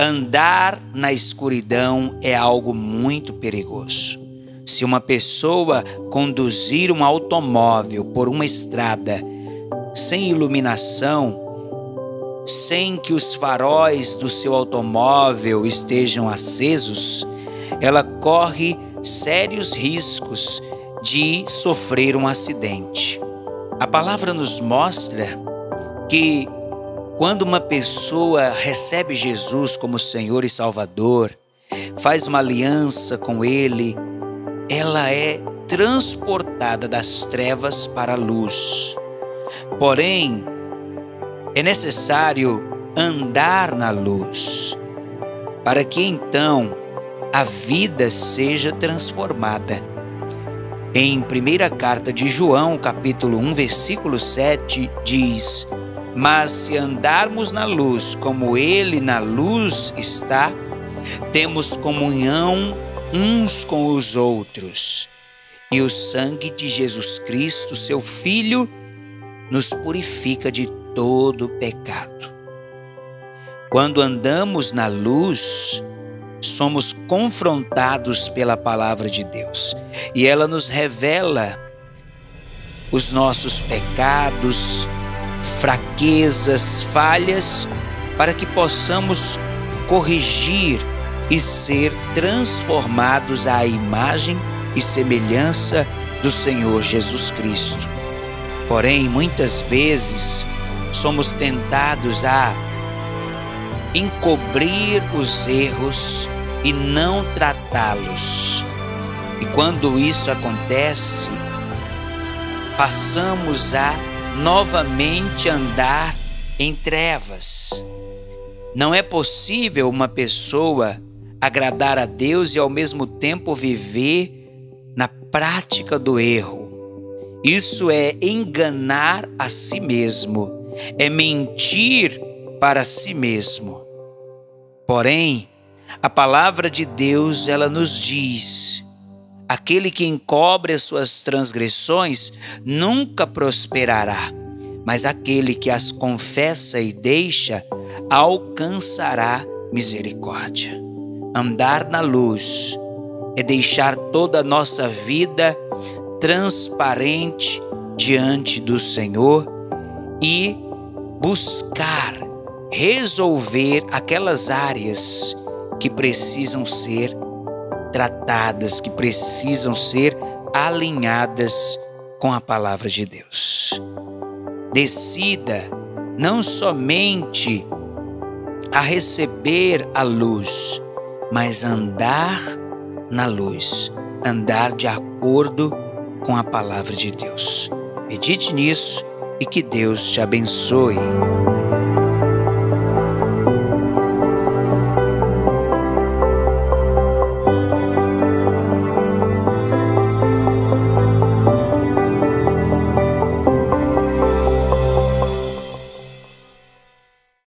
Andar na escuridão é algo muito perigoso. Se uma pessoa conduzir um automóvel por uma estrada sem iluminação, sem que os faróis do seu automóvel estejam acesos, ela corre sérios riscos de sofrer um acidente. A palavra nos mostra que quando uma pessoa recebe Jesus como Senhor e Salvador, faz uma aliança com Ele, ela é transportada das trevas para a luz. Porém, é necessário andar na luz, para que então a vida seja transformada. Em primeira carta de João, capítulo 1, versículo 7, diz: Mas se andarmos na luz, como ele na luz está, temos comunhão uns com os outros. E o sangue de Jesus Cristo, seu Filho, nos purifica de todo pecado. Quando andamos na luz, somos confrontados pela palavra de Deus e ela nos revela os nossos pecados, fraquezas, falhas, para que possamos corrigir e ser transformados à imagem e semelhança do Senhor Jesus Cristo. Porém, muitas vezes somos tentados a encobrir os erros e não tratá-los. E quando isso acontece, passamos a novamente andar em trevas. Não é possível uma pessoa agradar a Deus e ao mesmo tempo viver na prática do erro. Isso é enganar a si mesmo, é mentir para si mesmo. Porém, a palavra de Deus, ela nos diz: aquele que encobre as suas transgressões nunca prosperará, mas aquele que as confessa e deixa alcançará misericórdia. Andar na luz é deixar toda a nossa vida transparente diante do Senhor e buscar resolver aquelas áreas que precisam ser tratadas, que precisam ser alinhadas com a palavra de Deus. Decida não somente a receber a luz, mas andar na luz, andar de acordo com a palavra de Deus. Medite nisso e que Deus te abençoe.